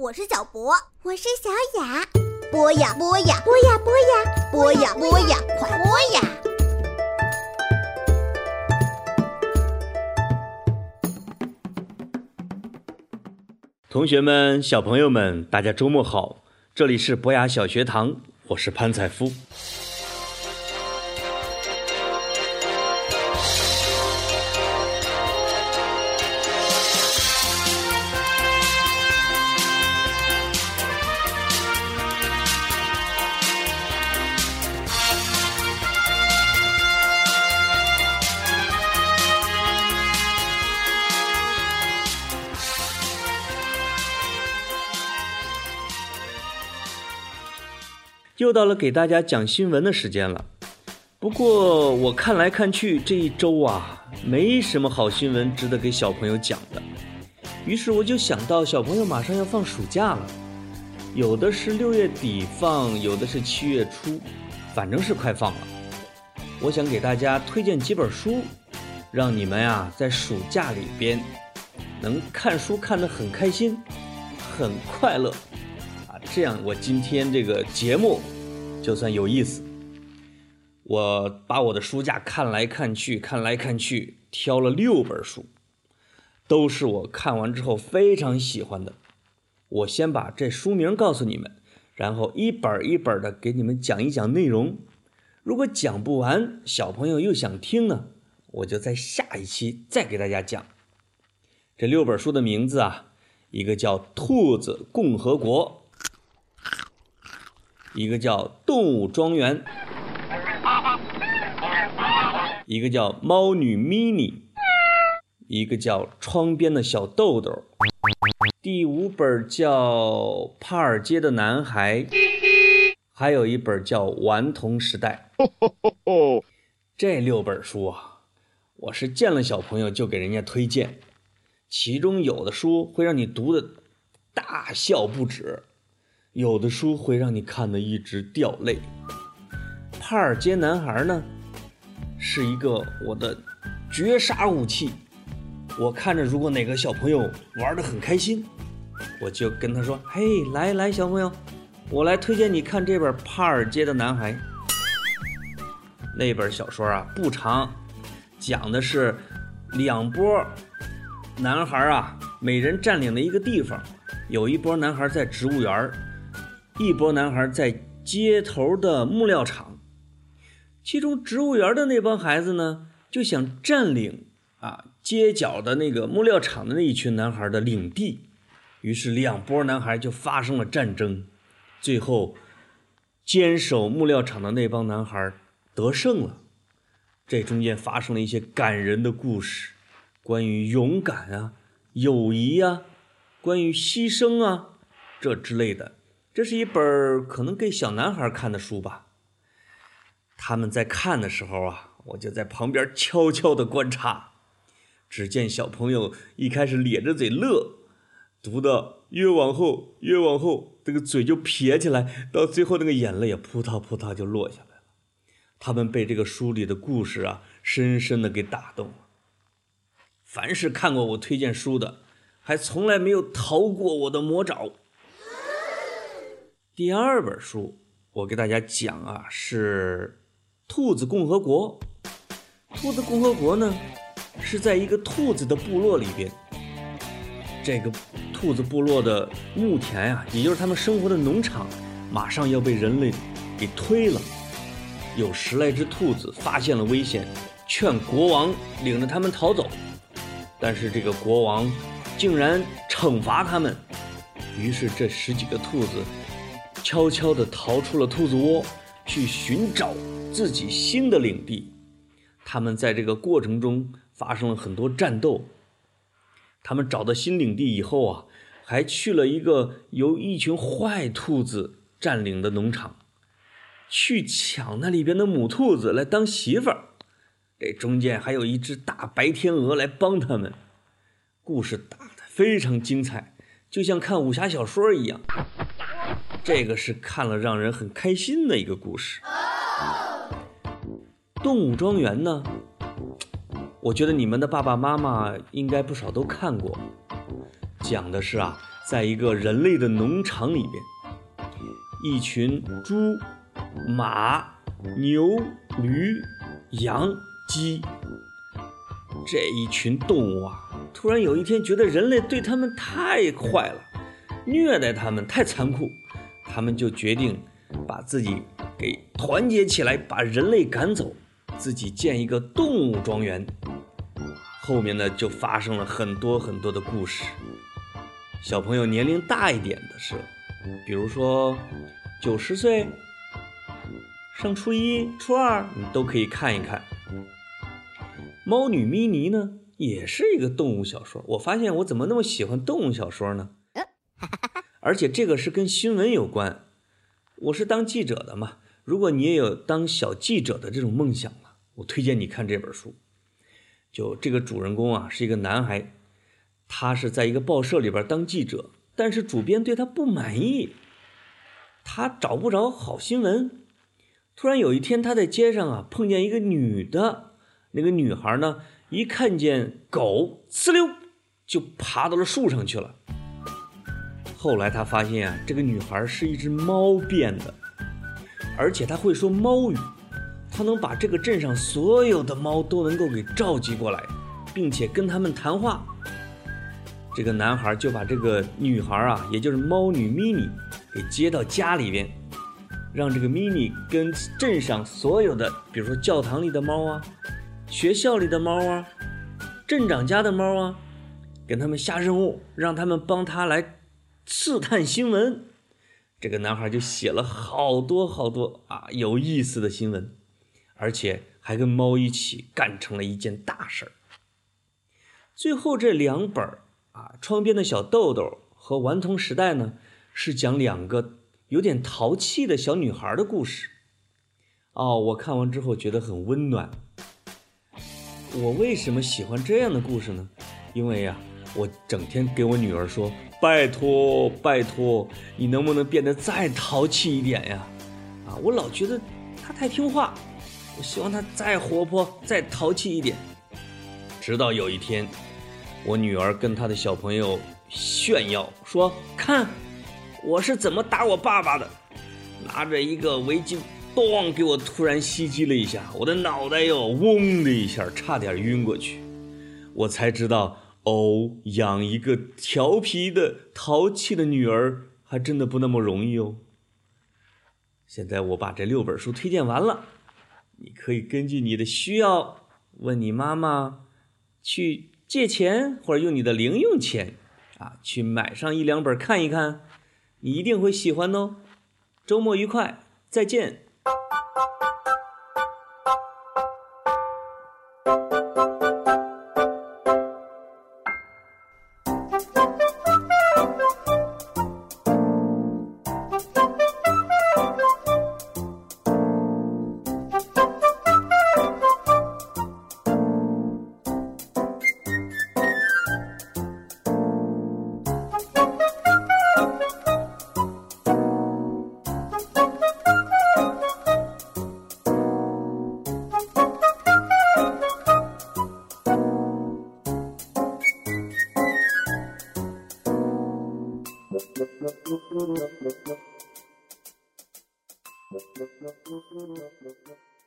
我是小博，我是小雅。播呀播呀，播呀播呀，播呀播呀，快播呀！同学们、小朋友们，大家周末好！这里是博雅小学堂，我是潘采夫。又到了给大家讲新闻的时间了。不过我看来看去，这一周啊，没什么好新闻值得给小朋友讲的。于是我就想到，小朋友马上要放暑假了，有的是六月底放，有的是七月初，反正是快放了。我想给大家推荐几本书，让你们呀在暑假里边能看书看得很开心，很快乐啊。这样，我今天这个节目就算有意思。我把我的书架看来看去，看来看去，挑了六本书，都是我看完之后非常喜欢的。我先把这书名告诉你们，然后一本一本的给你们讲一讲内容。如果讲不完，小朋友又想听呢，我就在下一期再给大家讲。这六本书的名字啊，一个叫《兔子共和国》。一个叫《动物庄园》，一个叫《猫女 mini，》，一个叫《窗边的小豆豆》，第五本叫《帕尔街的男孩》，还有一本叫《顽童时代》。这六本书啊，我是见了小朋友就给人家推荐，其中有的书会让你读的大笑不止。有的书会让你看得一直掉泪。帕尔街男孩呢，是一个我的绝杀武器。我看着，如果哪个小朋友玩得很开心，我就跟他说：“嘿，来来，小朋友，我来推荐你看这本《帕尔街的男孩》。那本小说啊不长，讲的是两波男孩啊，每人占领了一个地方，有一波男孩在植物园一波男孩在街头的木料厂，其中植物园的那帮孩子呢，就想占领啊街角的那个木料厂的那一群男孩的领地，于是两波男孩就发生了战争，最后坚守木料厂的那帮男孩得胜了。这中间发生了一些感人的故事，关于勇敢啊、友谊啊、关于牺牲啊这之类的。这是一本可能给小男孩看的书吧。他们在看的时候啊，我就在旁边悄悄地观察。只见小朋友一开始咧着嘴乐，读的越往后越往后，这个嘴就撇起来，到最后那个眼泪也扑嗒扑嗒就落下来了。他们被这个书里的故事啊深深的给打动了。凡是看过我推荐书的，还从来没有逃过我的魔爪。第二本书，我给大家讲啊，是《兔子共和国》。兔子共和国呢，是在一个兔子的部落里边。这个兔子部落的牧田呀，也就是他们生活的农场，马上要被人类给推了。有十来只兔子发现了危险，劝国王领着他们逃走，但是这个国王竟然惩罚他们。于是这十几个兔子。悄悄地逃出了兔子窝，去寻找自己新的领地。他们在这个过程中发生了很多战斗。他们找到新领地以后啊，还去了一个由一群坏兔子占领的农场，去抢那里边的母兔子来当媳妇儿。这中间还有一只大白天鹅来帮他们。故事打得非常精彩，就像看武侠小说一样。这个是看了让人很开心的一个故事。动物庄园呢？我觉得你们的爸爸妈妈应该不少都看过。讲的是啊，在一个人类的农场里边，一群猪、马、牛、驴、羊、鸡这一群动物啊，突然有一天觉得人类对他们太坏了，虐待他们太残酷，他们就决定把自己给团结起来，把人类赶走，自己建一个动物庄园。后面呢，就发生了很多很多的故事。小朋友年龄大一点的是，比如说九十岁、上初一、初二，你都可以看一看。猫女咪妮呢，也是一个动物小说。我发现我怎么那么喜欢动物小说呢？而且这个是跟新闻有关。我是当记者的嘛，如果你也有当小记者的这种梦想了，我推荐你看这本书。就这个主人公啊，是一个男孩，他是在一个报社里边当记者，但是主编对他不满意，他找不着好新闻。突然有一天，他在街上啊碰见一个女的，那个女孩呢，一看见狗，呲溜就爬到了树上去了。后来他发现啊，这个女孩是一只猫变的，而且她会说猫语。她能把这个镇上所有的猫都能够给召集过来，并且跟他们谈话。这个男孩就把这个女孩啊，也就是猫女咪咪，给接到家里边，让这个咪咪跟镇上所有的，比如说教堂里的猫啊，学校里的猫啊，镇长家的猫啊，跟他们下任务，让他们帮他来刺探新闻。这个男孩就写了好多好多啊有意思的新闻。而且还跟猫一起干成了一件大事儿。最后这两本啊，《窗边的小豆豆》和《顽童时代》呢，是讲两个有点淘气的小女孩的故事。哦，我看完之后觉得很温暖。我为什么喜欢这样的故事呢？因为呀，我整天给我女儿说：“拜托，拜托，你能不能变得再淘气一点呀？”啊，我老觉得她太听话。我希望她再活泼、再淘气一点。直到有一天，我女儿跟她的小朋友炫耀说：“看，我是怎么打我爸爸的！”拿着一个围巾，咚，给我突然袭击了一下，我的脑袋哟，嗡的一下，差点晕过去。我才知道，哦，养一个调皮的、淘气的女儿，还真的不那么容易哦。现在我把这六本书推荐完了。你可以根据你的需要问你妈妈去借钱，或者用你的零用钱啊去买上一两本看一看，你一定会喜欢哦。周末愉快，再见。Thank you.